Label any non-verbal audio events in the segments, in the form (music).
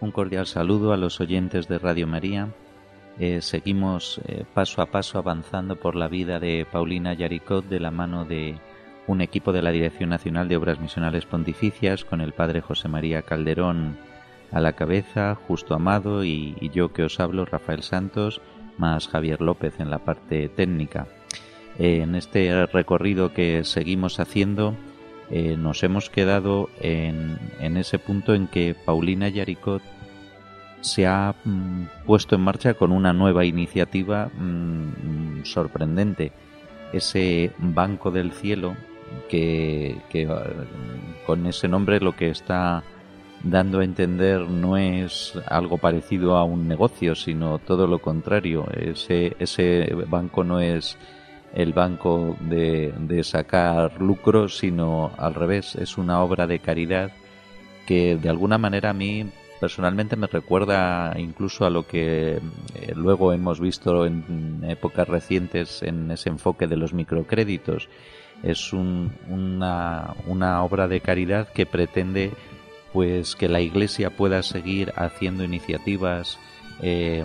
Un cordial saludo a los oyentes de Radio María. Eh, seguimos eh, paso a paso avanzando por la vida de Paulina Yaricot de la mano de un equipo de la Dirección Nacional de Obras Misionales Pontificias con el padre José María Calderón a la cabeza, Justo Amado y, yo que os hablo, Rafael Santos, más Javier López en la parte técnica. Eh, en este recorrido que seguimos haciendo, nos hemos quedado en, en, ese punto en que Paulina Yaricot se ha mm, puesto en marcha con una nueva iniciativa mm, sorprendente. Ese Banco del Cielo, que, ah, con ese nombre lo que está dando a entender no es algo parecido a un negocio, sino todo lo contrario. Ese, ese banco no es el banco de, de sacar lucros, sino al revés, es una obra de caridad que de alguna manera a mí personalmente me recuerda incluso a lo que eh, luego hemos visto en épocas recientes en ese enfoque de los microcréditos. Es una, una obra de caridad que pretende pues que la Iglesia pueda seguir haciendo iniciativas eh,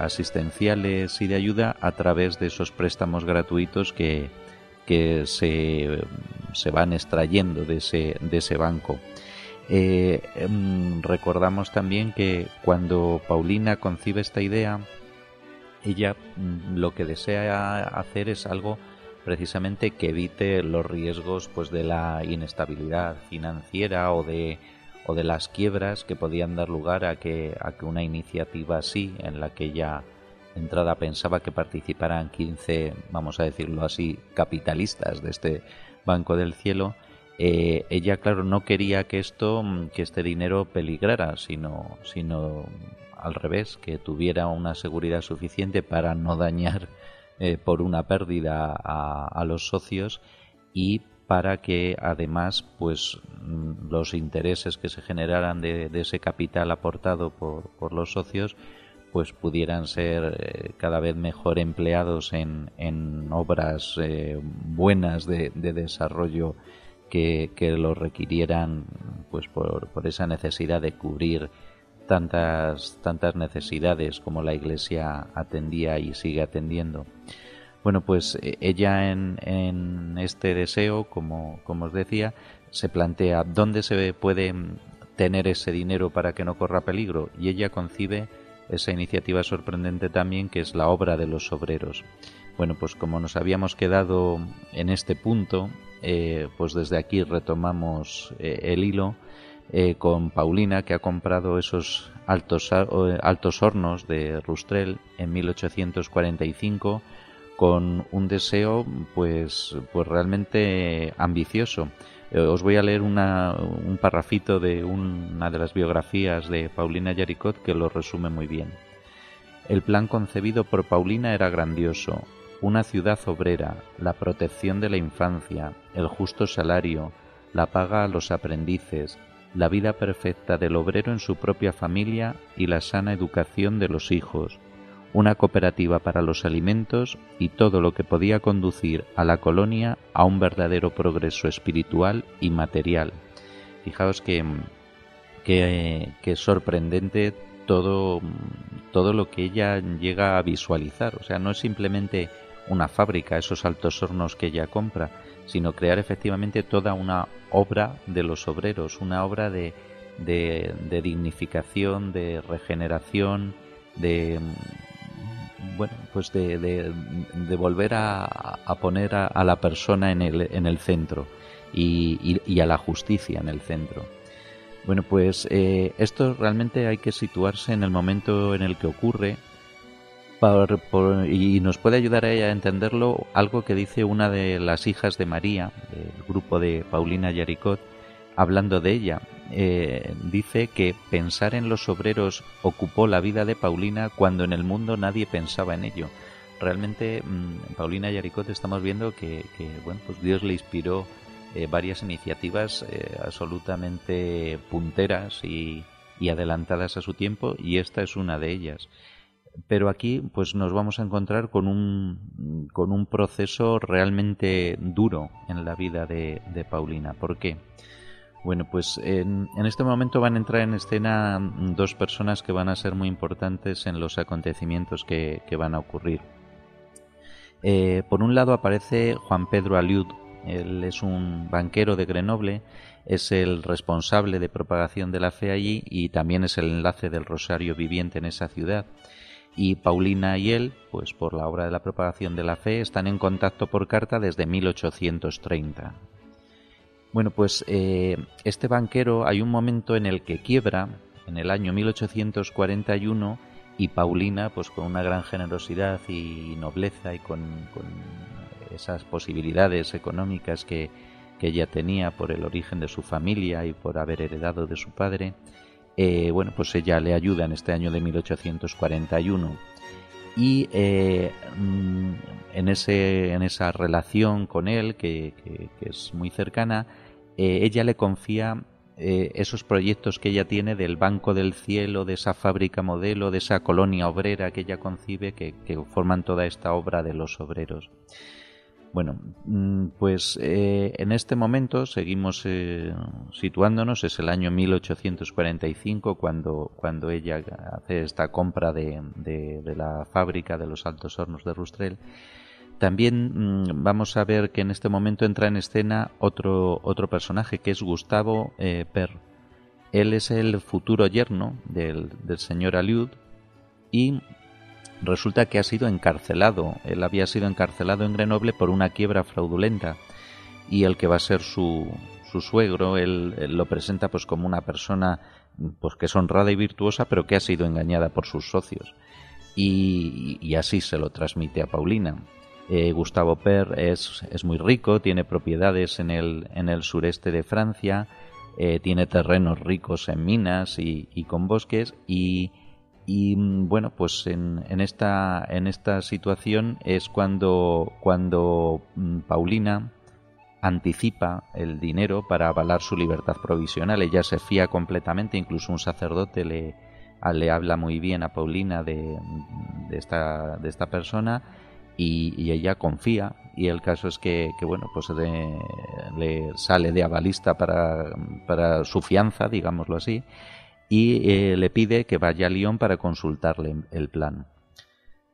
asistenciales y de ayuda a través de esos préstamos gratuitos que, que se, se van extrayendo de ese, de ese banco. Eh, em, recordamos también que cuando Paulina concibe esta idea, ella mm, lo que desea hacer es algo precisamente que evite los riesgos pues de la inestabilidad financiera o de o de las quiebras que podían dar lugar a que a que una iniciativa así en la que ella entrada pensaba que participaran 15 vamos a decirlo así capitalistas de este Banco del Cielo eh, ella, claro, no quería que esto, mm, que este dinero peligrara, sino, sino al revés, que tuviera una seguridad suficiente para no dañar eh, por una pérdida a, los socios y para que además pues mm, los intereses que se generaran de, ese capital aportado por, los socios pues pudieran ser eh, cada vez mejor empleados en, obras buenas de, de desarrollo que, lo requirieran pues por, esa necesidad de cubrir tantas tantas necesidades como la iglesia atendía y sigue atendiendo bueno pues e, ella en, en este deseo como, os decía se plantea dónde se puede tener ese dinero para que no corra peligro y ella concibe esa iniciativa sorprendente también que es la obra de los obreros. Bueno pues como nos habíamos quedado en este punto eh, pues desde aquí retomamos eh, el hilo eh, con Paulina que ha comprado esos altos, altos hornos de Rustrel en 1845 con un deseo pues, pues realmente ambicioso. os voy a leer un parrafito de una de las biografías de Paulina Yaricot que lo resume muy bien. El plan concebido por Paulina era grandioso, una ciudad obrera, la protección de la infancia, el justo salario, la paga a los aprendices, la vida perfecta del obrero en su propia familia y la sana educación de los hijos, una cooperativa para los alimentos y todo lo que podía conducir a la colonia a un verdadero progreso espiritual y material. Fijaos que, que, sorprendente todo, todo lo que ella llega a visualizar. O sea, no es simplemente una fábrica, esos altos hornos que ella compra, sino crear efectivamente toda una obra de los obreros, una obra de, de, dignificación, de regeneración, de bueno, pues de, de, volver a, a poner a, la persona en el, en el centro y, y, a la justicia en el centro. Bueno, pues eh, esto realmente hay que situarse en el momento en el que ocurre, y nos puede ayudar a ella a entenderlo algo que dice una de las hijas de María, del grupo de Paulina Yaricot, hablando de ella. Eh, dice que pensar en los obreros ocupó la vida de Paulina cuando en el mundo nadie pensaba en ello. Realmente, mm, Paulina Yaricot estamos viendo que, bueno, pues Dios le inspiró eh, varias iniciativas eh, absolutamente punteras y, y adelantadas a su tiempo y esta es una de ellas pero aquí pues nos vamos a encontrar con un, con un proceso realmente duro en la vida de, Paulina. ¿Por qué? Bueno, pues en, este momento van a entrar en escena dos personas que van a ser muy importantes en los acontecimientos que, van a ocurrir. Eh, por un lado aparece Juan Pedro Aliud, él es un banquero de Grenoble, es el responsable de propagación de la fe allí y también es el enlace del Rosario viviente en esa ciudad y Paulina y él, pues por la obra de la propagación de la fe, están en contacto por carta desde 1830. Bueno, pues eh, este banquero hay un momento en el que quiebra, en el año 1841, y Paulina, pues con una gran generosidad y nobleza y con, esas posibilidades económicas que, que ella tenía por el origen de su familia y por haber heredado de su padre, eh, bueno, pues ella le ayuda en este año de 1841 y eh, mm, en, ese, en esa relación con él, que, es muy cercana, eh, ella le confía esos proyectos que ella tiene del Banco del Cielo, de esa fábrica modelo, de esa colonia obrera que ella concibe, que forman toda esta obra de los obreros. Bueno, mm, pues eh, en este momento seguimos eh, situándonos, es el año 1845 cuando, cuando ella hace esta compra de, de, la fábrica de los altos hornos de Rustrel. También mm, vamos a ver que en este momento entra en escena otro, otro personaje que es Gustavo eh, Per. Él es el futuro yerno del, del señor Aliud y resulta que ha sido encarcelado. Él había sido encarcelado en Grenoble por una quiebra fraudulenta y el que va a ser su, su suegro, él, lo presenta pues como una persona pues que es honrada y virtuosa, pero que ha sido engañada por sus socios. Y, así se lo transmite a Paulina. Eh, Gustavo Per es, es, muy rico, tiene propiedades en el, en el sureste de Francia, eh, tiene terrenos ricos en minas y, y con bosques y, y mm, bueno, pues en, en, esta, en esta situación es cuando, cuando mm, Paulina anticipa el dinero para avalar su libertad provisional. Ella se fía completamente, incluso un sacerdote le, le habla muy bien a Paulina de, de, esta, de esta persona y, ella confía y el caso es que, bueno pues le sale de avalista para, para su fianza digámoslo así y eh, le pide que vaya a Lyon para consultarle el plan.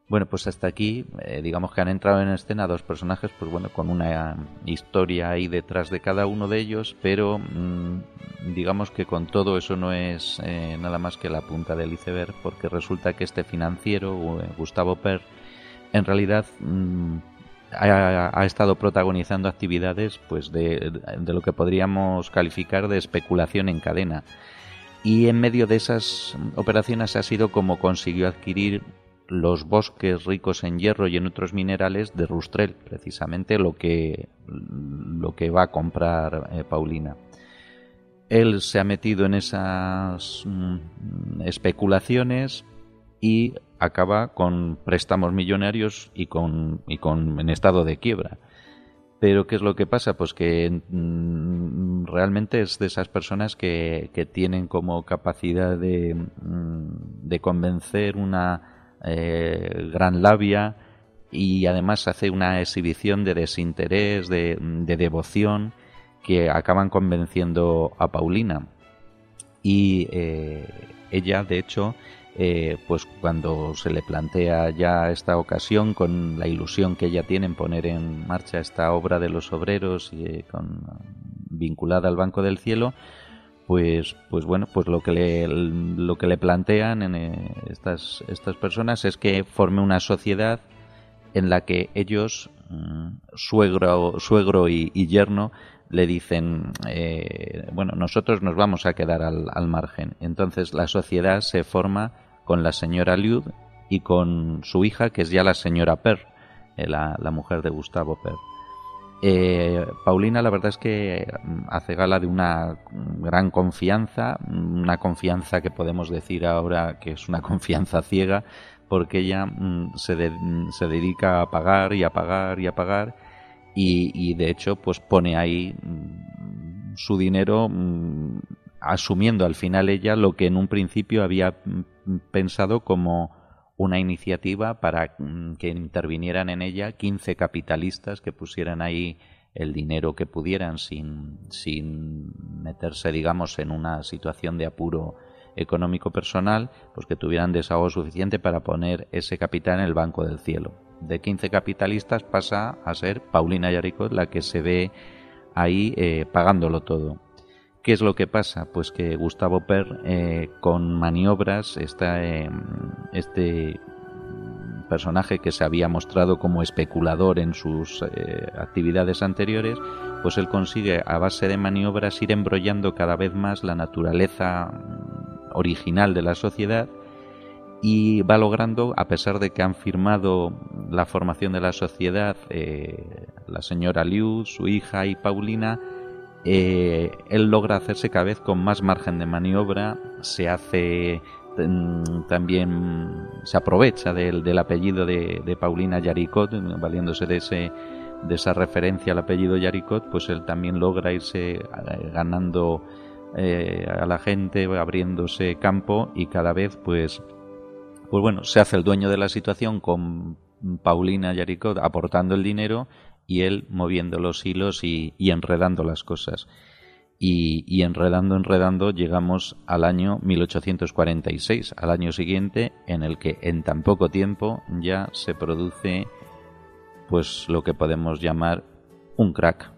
Bueno, pues hasta aquí, eh, digamos que han entrado en escena dos personajes, pues bueno, con una historia ahí detrás de cada uno de ellos, pero mm, digamos que con todo eso no es eh, nada más que la punta del iceberg, porque resulta que este financiero, Gustavo Per, en realidad mm, ha, estado protagonizando actividades, pues de, de lo que podríamos calificar de especulación en cadena y en medio de esas operaciones ha sido como consiguió adquirir los bosques ricos en hierro y en otros minerales de Rustrel, precisamente lo que, lo que va a comprar eh, Paulina. Él se ha metido en esas mm, especulaciones y acaba con préstamos millonarios y con, y con en estado de quiebra. Pero ¿qué es lo que pasa? Pues que mm, realmente es de esas personas que, que tienen como capacidad de, mm, de convencer una eh, gran labia y además hace una exhibición de desinterés, de, de devoción que acaban convenciendo a Paulina. Y eh, ella, de hecho, eh, pues cuando se le plantea ya esta ocasión con la ilusión que ella tiene en poner en marcha esta obra de los obreros y eh, con, vinculada al Banco del Cielo, pues, pues bueno, pues lo que le, lo que le plantean en eh, estas, estas personas es que forme una sociedad en la que ellos, mm, suegro, suegro y, yerno, le dicen, bueno, nosotros nos vamos a quedar al, al margen. Entonces la sociedad se forma con la señora Liud y con su hija, que es ya la señora Per, eh, la, mujer de Gustavo Per. Eh, Paulina la verdad es que mm, hace gala de una gran confianza, una confianza que podemos decir ahora que es una (laughs) confianza ciega, porque ella mm, se, se dedica a pagar y a pagar y a pagar y, de hecho pues pone ahí mm, su dinero asumiendo al final ella lo que en un principio había pensado como una iniciativa para mm, que intervinieran en ella 15 capitalistas que pusieran ahí el dinero que pudieran sin, sin meterse, digamos, en una situación de apuro económico personal, pues que tuvieran desahogo suficiente para poner ese capital en el Banco del Cielo. De 15 capitalistas pasa a ser Paulina Yaricot la que se ve ahí eh, pagándolo todo. ¿Qué es lo que pasa? Pues que Gustavo Per, eh, con maniobras, está, este personaje que se había mostrado como especulador en sus eh, actividades anteriores, pues él consigue a base de maniobras ir embrollando cada vez más la naturaleza mm, original de la sociedad y va logrando, a pesar de que han firmado la formación de la sociedad eh, la señora Liu, su hija y Paulina, eh, él logra hacerse cada vez con más margen de maniobra, se hace mm, también se aprovecha del, apellido de, Paulina Yaricot, valiéndose de ese de esa referencia al apellido Yaricot, pues él también logra irse eh, ganando eh, a la gente, abriéndose campo y cada vez pues pues bueno, se hace el dueño de la situación con Paulina Yaricot aportando el dinero y él moviendo los hilos y, enredando las cosas. Y, enredando, enredando, llegamos al año 1846, al año siguiente, en el que en tan poco tiempo ya se produce pues lo que podemos llamar un crack.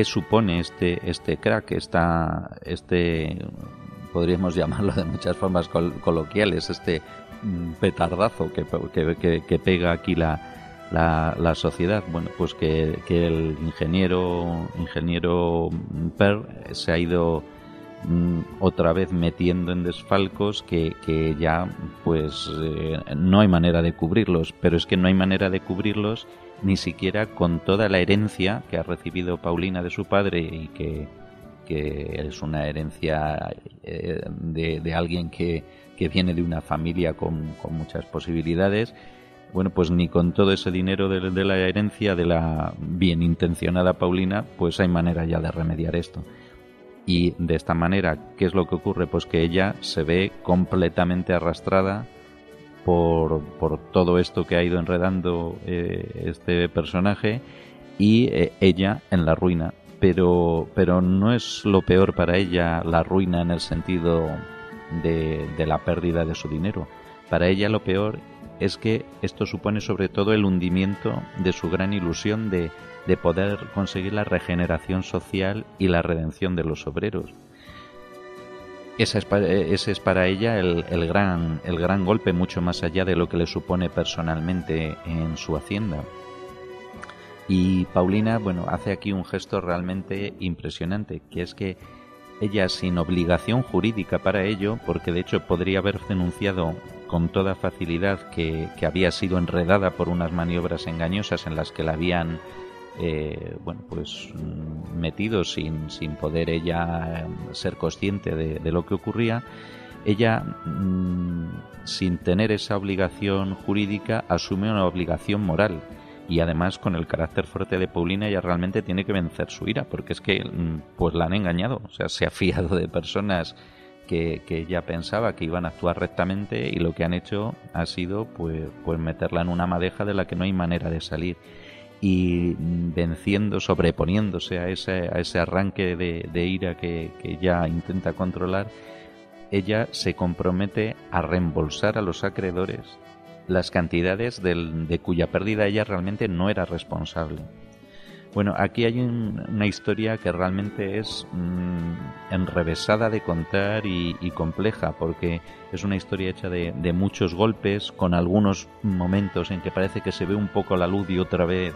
Qué supone este, este crack, esta, este, podríamos llamarlo de muchas formas coloquiales, este mm, petardazo que, que, pega aquí la, la, sociedad. Bueno, pues que, que el ingeniero, ingeniero Per se ha ido mm, otra vez metiendo en desfalcos que, que ya pues eh, no hay manera de cubrirlos, pero es que no hay manera de cubrirlos ni siquiera con toda la herencia que ha recibido Paulina de su padre y que, es una herencia eh, de, alguien que, viene de una familia con, muchas posibilidades, bueno, pues ni con todo ese dinero de, de, la herencia de la bien intencionada Paulina, pues hay manera ya de remediar esto. Y de esta manera, ¿qué es lo que ocurre? Pues que ella se ve completamente arrastrada por, por todo esto que ha ido enredando eh, este personaje y eh, ella en la ruina. Pero, pero no es lo peor para ella la ruina en el sentido de, de la pérdida de su dinero. Para ella lo peor es que esto supone sobre todo el hundimiento de su gran ilusión de, de poder conseguir la regeneración social y la redención de los obreros eh, ese es para ella el, gran, el gran golpe, mucho más allá de lo que le supone personalmente en su hacienda. Y Paulina, bueno, hace aquí un gesto realmente impresionante, que es que ella sin obligación jurídica para ello, porque de hecho podría haber denunciado con toda facilidad que había sido enredada por unas maniobras engañosas en las que la habían eh, bueno, pues mm, metido sin, sin poder ella em, ser consciente de, lo que ocurría, ella, mm, sin tener esa obligación jurídica, asume una obligación moral. Y además, con el carácter fuerte de Paulina, ella realmente tiene que vencer su ira, porque es que mm, pues la han engañado. O sea, se ha (laughs) fiado de personas que, que, ella pensaba que iban a actuar rectamente y lo que han hecho ha sido pues, pues meterla en una madeja de la que no hay manera de salir y venciendo, sobreponiéndose a ese, a ese arranque de, ira que, que, ya intenta controlar, ella se compromete a reembolsar a los acreedores las cantidades de cuya pérdida ella realmente no era responsable. Bueno, aquí hay una historia que realmente es mm, enrevesada de contar y, compleja, porque es una historia hecha de, muchos golpes, con algunos momentos en que parece que se ve un poco la luz y otra vez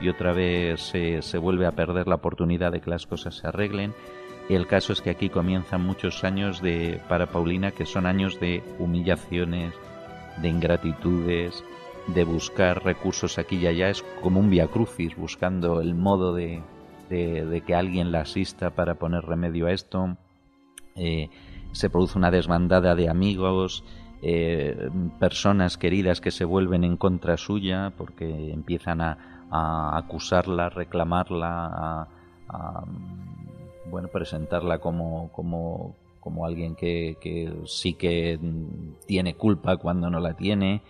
y otra vez se, se vuelve a perder la oportunidad de que las cosas se arreglen. El caso es que aquí comienzan muchos años de para Paulina que son años de humillaciones, de ingratitudes, de buscar recursos aquí y allá es como un via crucis, buscando el modo de, de, que alguien la asista para poner remedio a esto. Eh, se produce una desbandada de amigos, eh, personas queridas que se vuelven en contra suya porque empiezan a, a acusarla, reclamarla, a, bueno, presentarla como, como, como alguien que, que, sí que tiene culpa cuando no la tiene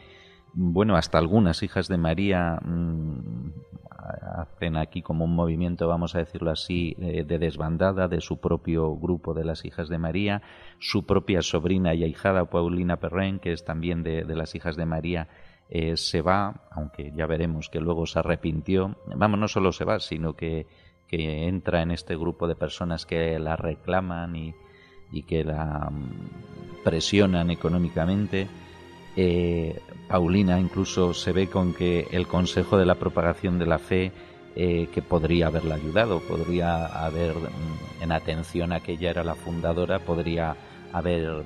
bueno, hasta algunas hijas de María mm, hacen aquí como un movimiento, vamos a decirlo así, eh, de desbandada de su propio grupo de las hijas de María, su propia sobrina y ahijada Paulina Perren, que es también de, las hijas de María, eh, se va, aunque ya veremos que luego se arrepintió, vamos, no solo se va, sino que, que entra en este grupo de personas que la reclaman y, y que la mm, presionan económicamente. Eh, Paulina incluso se ve con que el Consejo de la Propagación de la Fe eh, que podría haberla ayudado, podría haber, mm, en atención a que ella era la fundadora, podría haber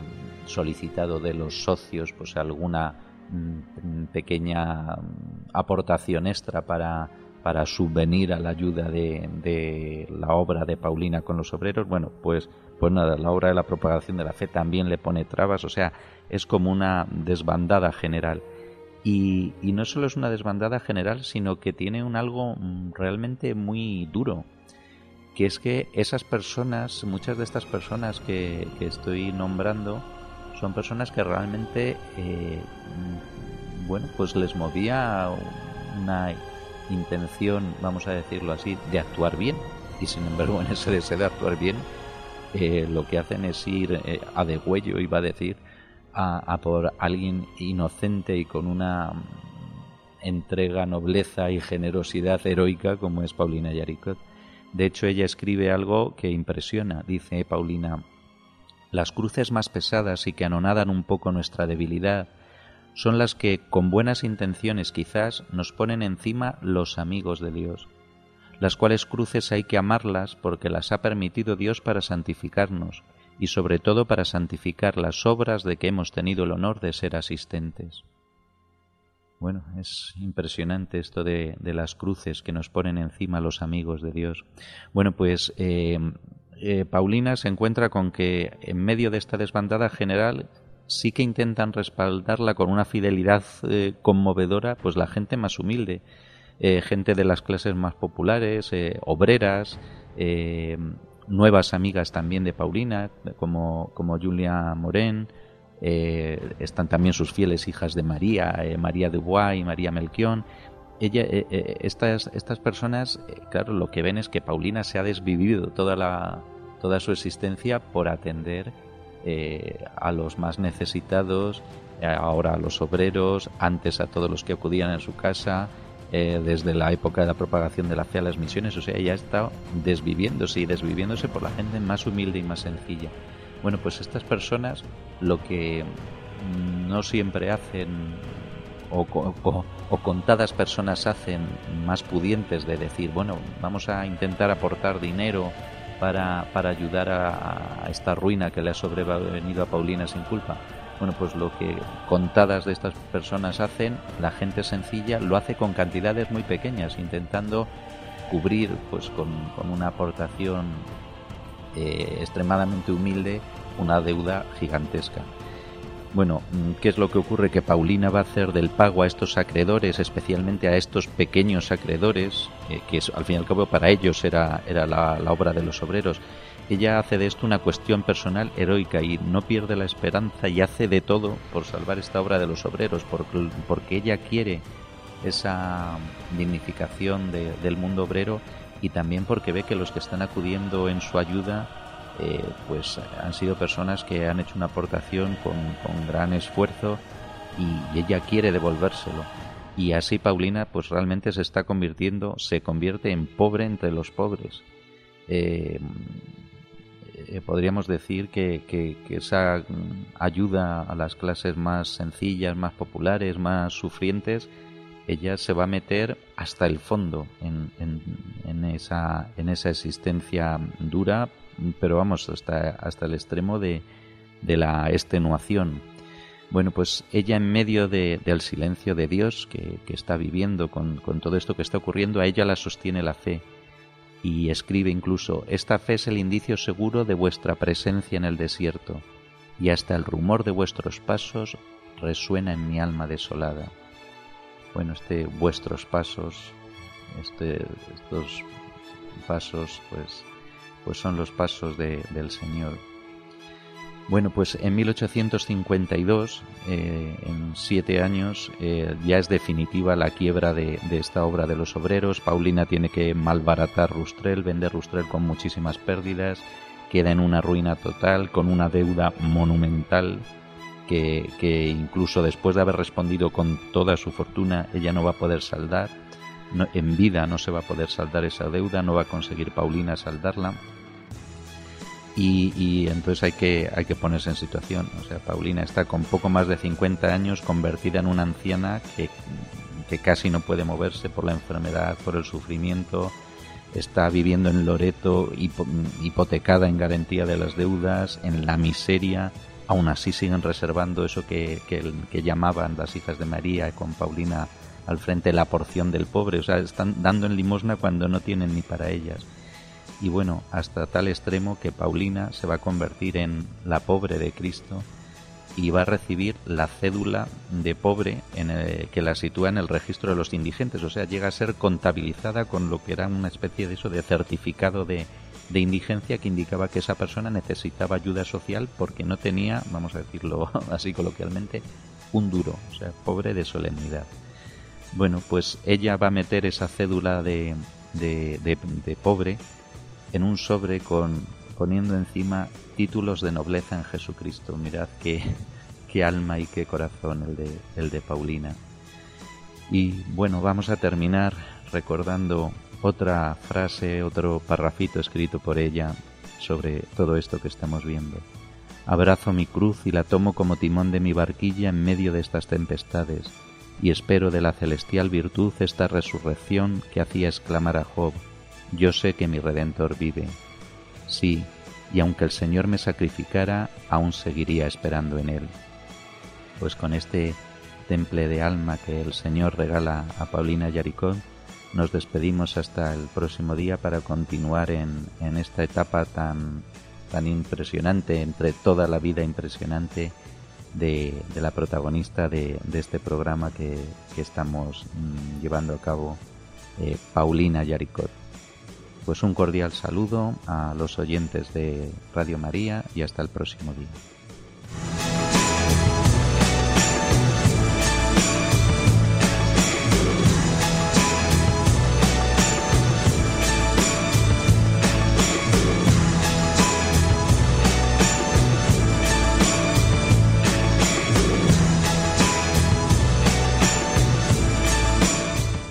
solicitado de los socios pues alguna mm, pequeña mm, aportación extra para, para subvenir a la ayuda de, la obra de Paulina con los obreros. Bueno, pues, pues nada, la obra de la propagación de la fe también le pone trabas, o sea, es como una desbandada general. Y, no solo es una desbandada general, sino que tiene un algo mm, realmente muy duro, que es que esas personas, muchas de estas personas que, estoy nombrando, son personas que realmente, eh, mm, bueno, pues les movía una intención, vamos a decirlo así, de actuar bien. Y sin embargo, en ese deseo de actuar bien, eh, lo que hacen es ir eh, a degüello, iba a decir, a, por alguien inocente y con una entrega, nobleza y generosidad heroica como es Paulina Yaricot. De hecho, ella escribe algo que impresiona. Dice Paulina, las cruces más pesadas y que anonadan un poco nuestra debilidad son las que, con buenas intenciones quizás, nos ponen encima los amigos de Dios, las cuales cruces hay que amarlas porque las ha permitido Dios para santificarnos, y sobre todo para santificar las obras de que hemos tenido el honor de ser asistentes. Bueno, es impresionante esto de, las cruces que nos ponen encima los amigos de Dios. Bueno, pues eh, eh, Paulina se encuentra con que en medio de esta desbandada general sí que intentan respaldarla con una fidelidad eh, conmovedora, pues la gente más humilde, gente de las clases más populares, obreras, nuevas amigas también de Paulina, como, como Julia Moren, eh, están también sus fieles hijas de María, eh, María Dubois y María Melchion. Ella, eh, estas, estas personas, claro, lo que ven es que Paulina se ha desvivido toda, la, toda su existencia por atender a los más necesitados, ahora a los obreros, antes a todos los que acudían a su casa, eh, desde la época de la propagación de la fe a las misiones, o sea, ya estado desviviéndose y desviviéndose por la gente más humilde y más sencilla. Bueno, pues estas personas lo que no siempre hacen o, o, contadas personas hacen más pudientes de decir, bueno, vamos a intentar aportar dinero para, para ayudar a, esta ruina que le ha sobrevenido a Paulina sin culpa bueno, pues lo que contadas de estas personas hacen, la gente sencilla lo hace con cantidades muy pequeñas, intentando cubrir pues con, una aportación eh, extremadamente humilde una deuda gigantesca. Bueno, mm, ¿qué es lo que ocurre? Que Paulina va a hacer del pago a estos acreedores, especialmente a estos pequeños acreedores, eh, que al fin y al cabo para ellos era, era la, obra de los obreros, ella hace de esto una cuestión personal heroica y no pierde la esperanza y hace de todo por salvar esta obra de los obreros, porque, porque ella quiere esa dignificación del mundo obrero y también porque ve que los que están acudiendo en su ayuda eh, pues han sido personas que han hecho una aportación con, gran esfuerzo y ella quiere devolvérselo. Y así Paulina pues realmente se está convirtiendo, se convierte en pobre entre los pobres. Eh, eh, podríamos decir que, que, esa ayuda a las clases más sencillas, más populares, más sufrientes, ella se va a meter hasta el fondo en, en, esa, en esa existencia dura, pero vamos, hasta, hasta el extremo de, de la extenuación. Bueno, pues ella en medio del silencio de Dios que, que está viviendo con, con, todo esto que está ocurriendo, a ella la sostiene la fe. Y escribe incluso, esta fe es el indicio seguro de vuestra presencia en el desierto, y hasta el rumor de vuestros pasos resuena en mi alma desolada bueno, este vuestros pasos, este, estos pasos, pues, pues son los pasos de, del Señor. Bueno, pues en 1852, eh, en siete años, eh, ya es definitiva la quiebra de, de, esta obra de los obreros. Paulina tiene que malbaratar Rustrel, vender Rustrel con muchísimas pérdidas, queda en una ruina total, con una deuda monumental que, incluso después de haber respondido con toda su fortuna, ella no va a poder saldar. en vida no se va a poder saldar esa deuda, no va a conseguir Paulina saldarla. Y, entonces hay que, hay que ponerse en situación. O sea, Paulina está con poco más de 50 años, convertida en una anciana que, que casi no puede moverse por la enfermedad, por el sufrimiento. Está viviendo en Loreto, hipotecada en garantía de las deudas, en la miseria aún así siguen reservando eso que, que, llamaban las hijas de María con Paulina al frente la porción del pobre, o sea, están dando en limosna cuando no tienen ni para ellas. Y bueno, hasta tal extremo que Paulina se va a convertir en la pobre de Cristo y va a recibir la cédula de pobre en que la sitúa en el registro de los indigentes, o sea, llega a ser contabilizada con lo que era una especie de eso de certificado de, de indigencia que indicaba que esa persona necesitaba ayuda social porque no tenía, vamos a decirlo (laughs) así coloquialmente, un duro, o sea, pobre de solemnidad. Bueno, pues ella va a meter esa cédula de, de, de, pobre en un sobre con poniendo encima títulos de nobleza en Jesucristo. Mirad qué, qué alma y qué corazón el de, el de Paulina. Y bueno, vamos a terminar recordando otra frase, otro parrafito escrito por ella sobre todo esto que estamos viendo. Abrazo mi cruz y la tomo como timón de mi barquilla en medio de estas tempestades, y espero de la celestial virtud esta resurrección que hacía exclamar a Job, yo sé que mi Redentor vive. Sí, y aunque el Señor me sacrificara, aún seguiría esperando en Él. Pues con este temple de alma que el Señor regala a Paulina Yaricón, nos despedimos hasta el próximo día para continuar en, en esta etapa tan, tan impresionante, entre toda la vida impresionante de, de la protagonista de, de, este programa que, que estamos mm, llevando a cabo, eh, Paulina Yaricot. Pues un cordial saludo a los oyentes de Radio María y hasta el próximo día.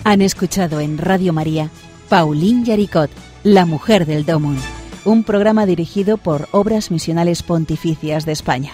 Han escuchado en Radio María Pauline Yaricot, La Mujer del Domun, un programa dirigido por Obras Misionales Pontificias de España.